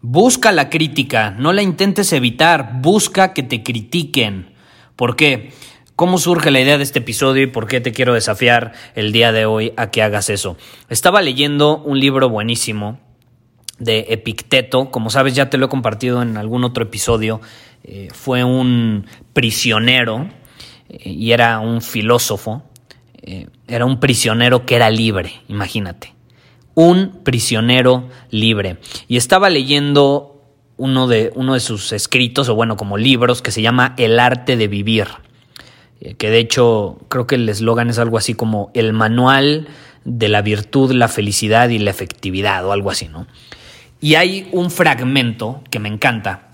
busca la crítica, no la intentes evitar, busca que te critiquen. ¿Por qué? ¿Cómo surge la idea de este episodio y por qué te quiero desafiar el día de hoy a que hagas eso? Estaba leyendo un libro buenísimo de Epicteto, como sabes ya te lo he compartido en algún otro episodio, eh, fue un prisionero eh, y era un filósofo, eh, era un prisionero que era libre, imagínate, un prisionero libre. Y estaba leyendo uno de, uno de sus escritos, o bueno, como libros, que se llama El arte de vivir. Eh, que de hecho creo que el eslogan es algo así como el manual de la virtud, la felicidad y la efectividad o algo así, ¿no? Y hay un fragmento que me encanta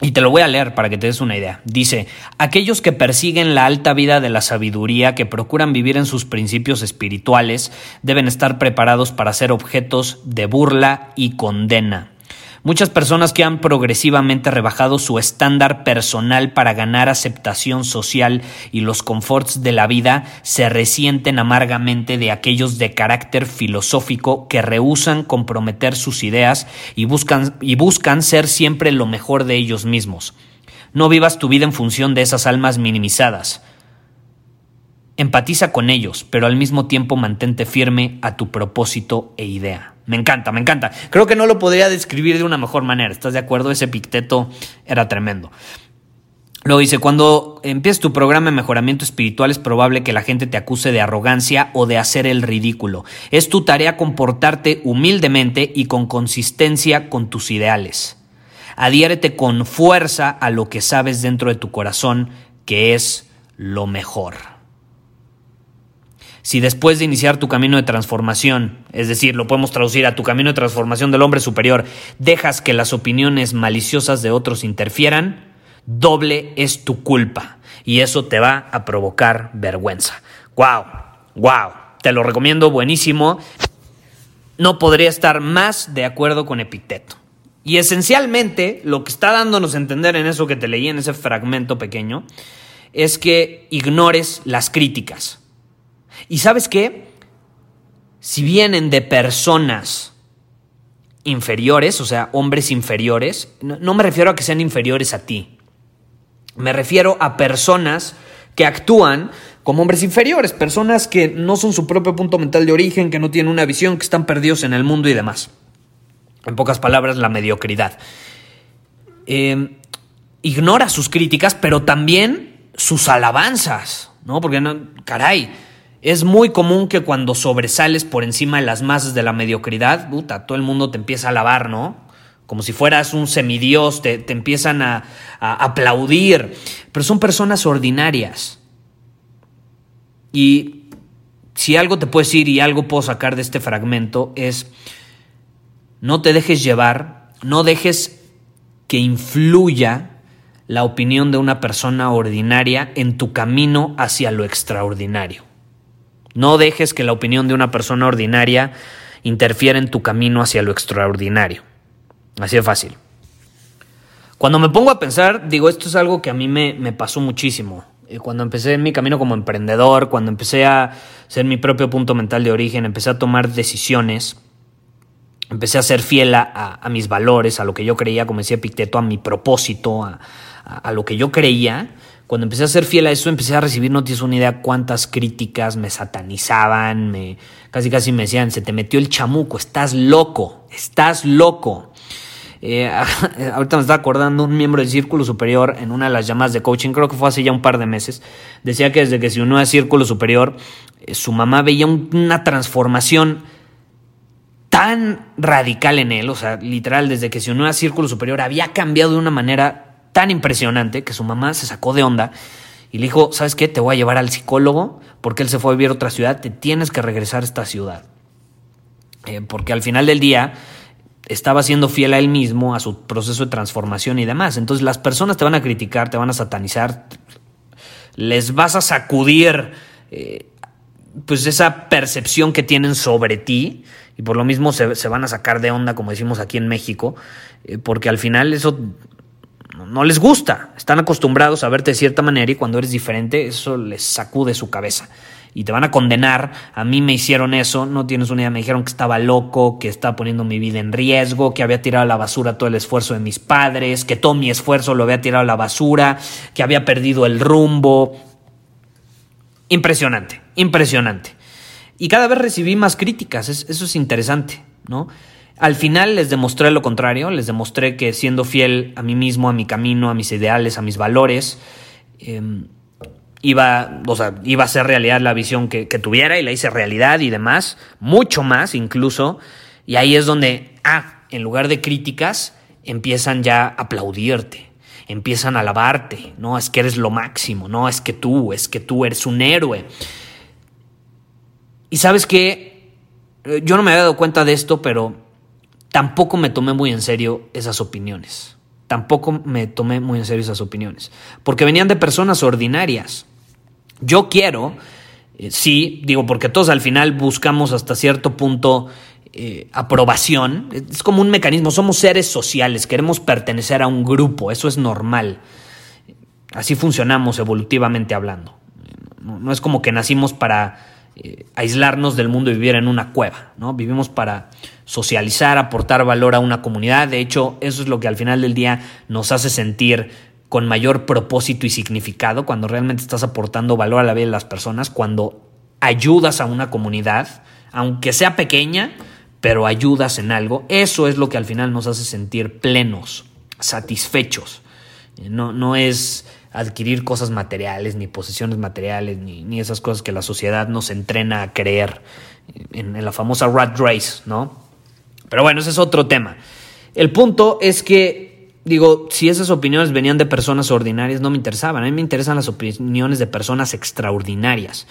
y te lo voy a leer para que te des una idea. Dice, aquellos que persiguen la alta vida de la sabiduría, que procuran vivir en sus principios espirituales, deben estar preparados para ser objetos de burla y condena. Muchas personas que han progresivamente rebajado su estándar personal para ganar aceptación social y los conforts de la vida se resienten amargamente de aquellos de carácter filosófico que rehusan comprometer sus ideas y buscan, y buscan ser siempre lo mejor de ellos mismos. No vivas tu vida en función de esas almas minimizadas. Empatiza con ellos, pero al mismo tiempo mantente firme a tu propósito e idea. Me encanta, me encanta. Creo que no lo podría describir de una mejor manera. ¿Estás de acuerdo? Ese Picteto era tremendo. Luego dice, cuando empieces tu programa de mejoramiento espiritual es probable que la gente te acuse de arrogancia o de hacer el ridículo. Es tu tarea comportarte humildemente y con consistencia con tus ideales. Adhiérete con fuerza a lo que sabes dentro de tu corazón que es lo mejor. Si después de iniciar tu camino de transformación, es decir, lo podemos traducir a tu camino de transformación del hombre superior, dejas que las opiniones maliciosas de otros interfieran, doble es tu culpa y eso te va a provocar vergüenza. ¡Wow! ¡Wow! Te lo recomiendo, buenísimo. No podría estar más de acuerdo con Epicteto. Y esencialmente lo que está dándonos a entender en eso que te leí en ese fragmento pequeño es que ignores las críticas. Y sabes qué? Si vienen de personas inferiores, o sea, hombres inferiores, no, me refiero a que sean inferiores a ti, me refiero a personas que actúan como hombres inferiores, personas que no son su propio punto mental de origen, que no tienen una visión, que están perdidos en el mundo y demás. En pocas palabras, la mediocridad. Em, ignora sus críticas, pero también sus alabanzas, ¿no? Porque, no, caray, es muy común que cuando sobresales por encima de las masas de la mediocridad, puta, todo el mundo te empieza a alabar, ¿no? Como si fueras un semidios, te, te empiezan a, a aplaudir. Pero son personas ordinarias. Y si algo te puedo decir y algo puedo sacar de este fragmento es, no te dejes llevar, no dejes que influya la opinión de una persona ordinaria en tu camino hacia lo extraordinario. No dejes que la opinión de una persona ordinaria interfiera en tu camino hacia lo extraordinario. Así de fácil. Cuando me pongo a pensar, digo, esto es algo que a mí me, pasó muchísimo. Eh, cuando empecé en mi camino como emprendedor, cuando empecé a ser mi propio punto mental de origen, empecé a tomar decisiones, empecé a ser fiel a, mis valores, a lo que yo creía, como decía Picteto, a mi propósito, a lo que yo creía, cuando empecé a ser fiel a eso, empecé a recibir, no tienes una idea cuántas críticas me satanizaban, me, casi casi me decían, se te metió el chamuco, estás loco, estás loco. Eh, ahorita me está acordando un miembro del Círculo Superior en una de las llamadas de coaching, creo que fue hace ya un par de meses, decía que desde que se unió a Círculo Superior, eh, su mamá veía una transformación tan radical en él, o sea, literal, desde que se unió a Círculo Superior, había cambiado de una manera tan impresionante que su mamá se sacó de onda y le dijo, ¿sabes qué? Te voy a llevar al psicólogo porque él se fue a vivir a otra ciudad, te tienes que regresar a esta ciudad. Eh, porque al final del día estaba siendo fiel a él mismo, a su proceso de transformación y demás. Entonces las personas te van a criticar, te van a satanizar, les vas a sacudir eh, pues esa percepción que tienen sobre ti y por lo mismo se, van a sacar de onda, como decimos aquí en México, eh, porque al final eso no les gusta, están acostumbrados a verte de cierta manera y cuando eres diferente eso les sacude su cabeza y te van a condenar. A mí me hicieron eso, no tienes una idea, me dijeron que estaba loco, que estaba poniendo mi vida en riesgo, que había tirado a la basura todo el esfuerzo de mis padres, que todo mi esfuerzo lo había tirado a la basura, que había perdido el rumbo. Impresionante, impresionante. Y cada vez recibí más críticas, eso es interesante, ¿no? Al final les demostré lo contrario, les demostré que siendo fiel a mí mismo, a mi camino, a mis ideales, a mis valores, em, iba, o sea, iba a ser realidad la visión que, que, tuviera y la hice realidad y demás, mucho más incluso. Y ahí es donde, ah, en lugar de críticas, empiezan ya a aplaudirte, empiezan a alabarte, no, es que eres lo máximo, no, es que tú, es que tú eres un héroe. Y sabes que eh, yo no me había dado cuenta de esto, pero tampoco me tomé muy en serio esas opiniones. Tampoco me tomé muy en serio esas opiniones. Porque venían de personas ordinarias. Yo quiero, eh, sí, digo, porque todos al final buscamos hasta cierto punto eh, aprobación. Es como un mecanismo, somos seres sociales, queremos pertenecer a un grupo, eso es normal. Así funcionamos evolutivamente hablando. no es como que nacimos para eh, aislarnos del mundo y vivir en una cueva, ¿no? Vivimos para socializar, aportar valor a una comunidad. De hecho, eso es lo que al final del día nos hace sentir con mayor propósito y significado cuando realmente estás aportando valor a la vida de las personas, cuando ayudas a una comunidad, aunque sea pequeña, pero ayudas en algo. Eso es lo que al final nos hace sentir plenos, satisfechos. No, no es adquirir cosas materiales, ni posesiones materiales, ni, esas cosas que la sociedad nos entrena a creer en, la famosa rat race, ¿no? Pero bueno, ese es otro tema. El punto es que, digo, si esas opiniones venían de personas ordinarias, no me interesaban. A mí me interesan las opiniones de personas extraordinarias.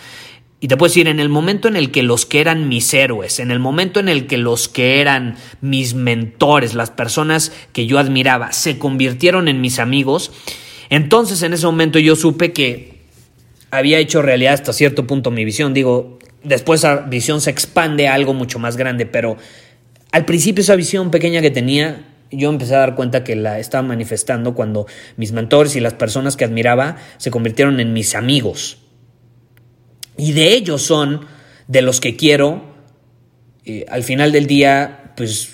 Y te puedo decir, en el momento en el que los que eran mis héroes, en el momento en el que los que eran mis mentores, las personas que yo admiraba, se convirtieron en mis amigos, entonces en ese momento yo supe que había hecho realidad hasta cierto punto mi visión. Digo, después esa visión se expande a algo mucho más grande, pero al principio esa visión pequeña que tenía, yo empecé a dar cuenta que la estaba manifestando cuando mis mentores y las personas que admiraba se convirtieron en mis amigos. Y de ellos son de los que quiero, eh, al final del día, pues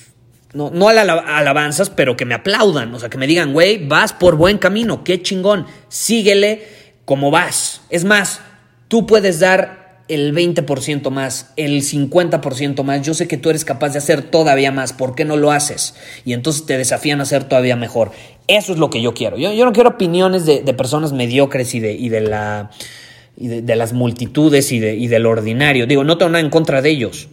no, no alabanzas, pero que me aplaudan, o sea, que me digan, güey, vas por buen camino, qué chingón, síguele como vas. Es más, tú puedes dar el 20% más, el 50% más, yo sé que tú eres capaz de hacer todavía más, ¿por qué no lo haces? Y entonces te desafían a hacer todavía mejor. Eso es lo que yo quiero. Yo, yo no quiero opiniones de, personas mediocres y de, y de la... Y de, las multitudes y, de, y del ordinario. Digo, no tengo nada en contra de ellos.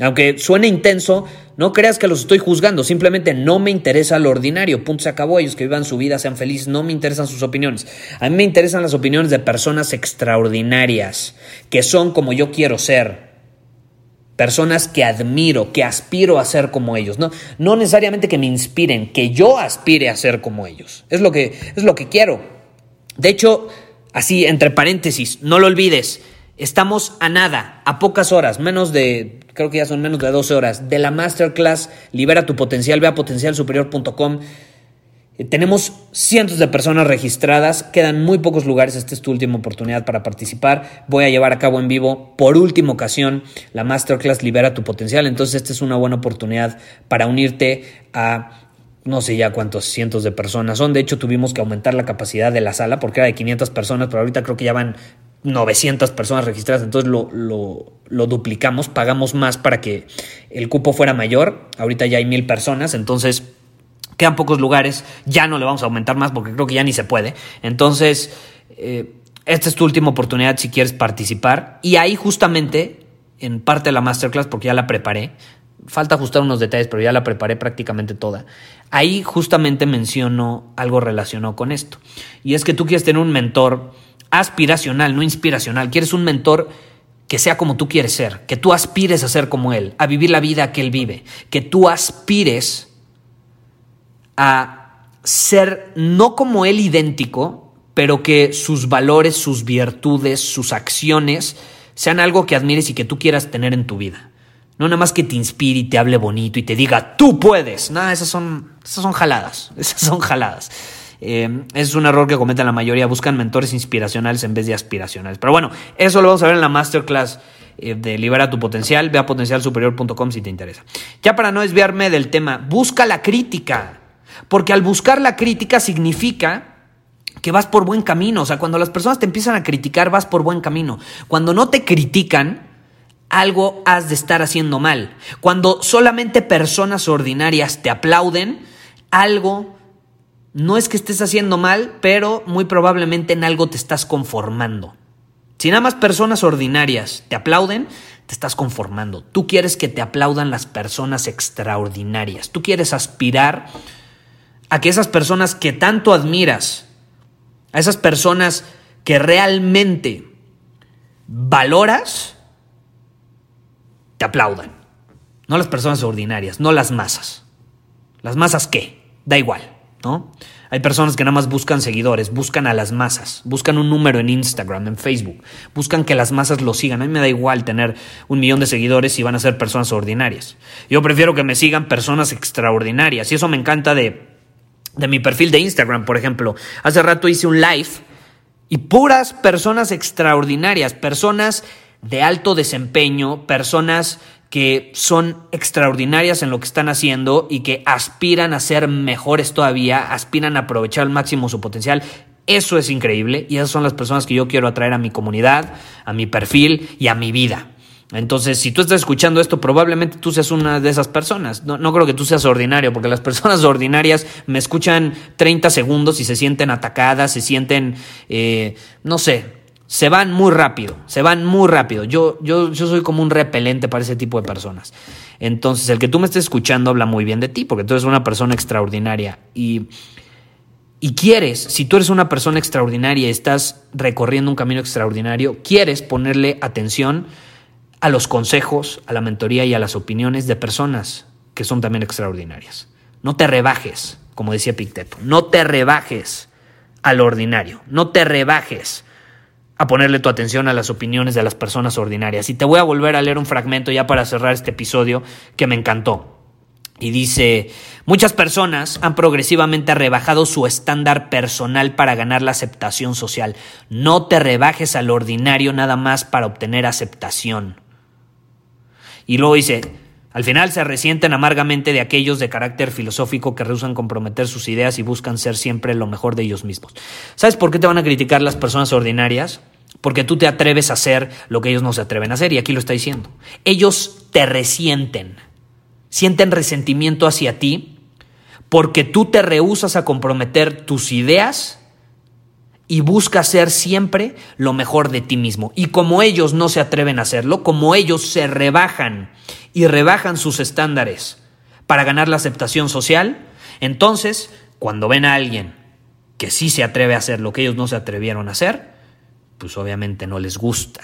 Aunque suene intenso, no creas que los estoy juzgando, simplemente no me interesa lo ordinario, punto se acabó, ellos que vivan su vida, sean felices, no me interesan sus opiniones. A mí me interesan las opiniones de personas extraordinarias, que son como yo quiero ser. Personas que admiro, que aspiro a ser como ellos. No, no necesariamente que me inspiren, que yo aspire a ser como ellos. Es lo que, es lo que quiero. De hecho, así, entre paréntesis, no lo olvides, estamos a nada, a pocas horas, menos de creo que ya son menos de 12 horas, de la masterclass Libera tu potencial, ve a potencialsuperior.com. Eh, tenemos cientos de personas registradas, quedan muy pocos lugares, esta es tu última oportunidad para participar. Voy a llevar a cabo en vivo por última ocasión la masterclass Libera tu potencial, entonces esta es una buena oportunidad para unirte a no sé ya cuántos cientos de personas son. De hecho, tuvimos que aumentar la capacidad de la sala porque era de 500 personas, pero ahorita creo que ya van 900 personas registradas, entonces lo, lo, duplicamos, pagamos más para que el cupo fuera mayor, ahorita ya hay mil personas, entonces Quedan pocos lugares, ya no le vamos a aumentar más porque creo que ya ni se puede. Entonces, eh, esta es tu última oportunidad si quieres participar. Y ahí justamente, en parte de la masterclass, porque ya la preparé, falta ajustar unos detalles, pero ya la preparé prácticamente toda. Ahí justamente menciono algo relacionado con esto. Y es que tú quieres tener un mentor aspiracional, no inspiracional. Quieres un mentor que sea como tú quieres ser, que tú aspires a ser como él, a vivir la vida que él vive, que tú aspires a ser no como él idéntico, pero que sus valores, sus virtudes, sus acciones sean algo que admires y que tú quieras tener en tu vida. No nada más que te inspire y te hable bonito y te diga, tú puedes. Nada, esas son, esas son jaladas. Esas son jaladas. Eh, es un error que cometen la mayoría. Buscan mentores inspiracionales en vez de aspiracionales. Pero bueno, eso lo vamos a ver en la masterclass eh, de Libera tu Potencial. Ve a potencialsuperior.com si te interesa. Ya para no desviarme del tema, busca la crítica. Porque al buscar la crítica significa que vas por buen camino. O sea, cuando las personas te empiezan a criticar, vas por buen camino. Cuando no te critican, algo has de estar haciendo mal. Cuando solamente personas ordinarias te aplauden, algo no es que estés haciendo mal, pero muy probablemente en algo te estás conformando. Si nada más personas ordinarias te aplauden, te estás conformando. Tú quieres que te aplaudan las personas extraordinarias. Tú quieres aspirar a que esas personas que tanto admiras, a esas personas que realmente valoras, te aplaudan. No las personas ordinarias, no las masas. ¿Las masas qué? Da igual, ¿no? Hay personas que nada más buscan seguidores, buscan a las masas, buscan un número en Instagram, en Facebook, buscan que las masas lo sigan. A mí me da igual tener un millón de seguidores si van a ser personas ordinarias. Yo prefiero que me sigan personas extraordinarias y eso me encanta de, de mi perfil de Instagram, por ejemplo. Hace rato hice un live y puras personas extraordinarias, personas de alto desempeño, personas que son extraordinarias en lo que están haciendo y que aspiran a ser mejores todavía, aspiran a aprovechar al máximo su potencial. Eso es increíble y esas son las personas que yo quiero atraer a mi comunidad, a mi perfil y a mi vida. Entonces, si tú estás escuchando esto, probablemente tú seas una de esas personas. No, no, creo que tú seas ordinario, porque las personas ordinarias me escuchan 30 segundos y se sienten atacadas, se sienten, eh, no sé, se van muy rápido, se van muy rápido. Yo, yo, yo soy como un repelente para ese tipo de personas. Entonces, el que tú me estés escuchando habla muy bien de ti, porque tú eres una persona extraordinaria. Y, y quieres, si tú eres una persona extraordinaria y estás recorriendo un camino extraordinario, quieres ponerle atención a los consejos, a la mentoría y a las opiniones de personas que son también extraordinarias. No te rebajes, como decía Picteto, no te rebajes al ordinario, no te rebajes a ponerle tu atención a las opiniones de las personas ordinarias. Y te voy a volver a leer un fragmento ya para cerrar este episodio que me encantó. Y dice, muchas personas han progresivamente rebajado su estándar personal para ganar la aceptación social. No te rebajes al ordinario nada más para obtener aceptación. Y luego dice, al final se resienten amargamente de aquellos de carácter filosófico que rehusan comprometer sus ideas y buscan ser siempre lo mejor de ellos mismos. ¿Sabes por qué te van a criticar las personas ordinarias? Porque tú te atreves a hacer lo que ellos no se atreven a hacer, y aquí lo está diciendo. Ellos te resienten, sienten resentimiento hacia ti porque tú te rehusas a comprometer tus ideas y buscas ser siempre lo mejor de ti mismo. Y como ellos no se atreven a hacerlo, como ellos se rebajan y rebajan sus estándares para ganar la aceptación social, entonces, cuando ven a alguien que sí se atreve a hacer lo que ellos no se atrevieron a hacer, pues obviamente no les gusta.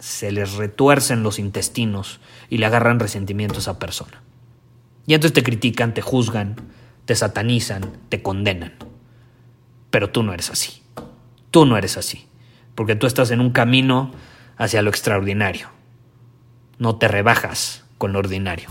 Se les retuercen los intestinos y le agarran resentimiento a esa persona. Y entonces te critican, te juzgan, te satanizan, te condenan. Pero tú no eres así. Tú no eres así. Porque tú estás en un camino hacia lo extraordinario. No te rebajas con lo ordinario.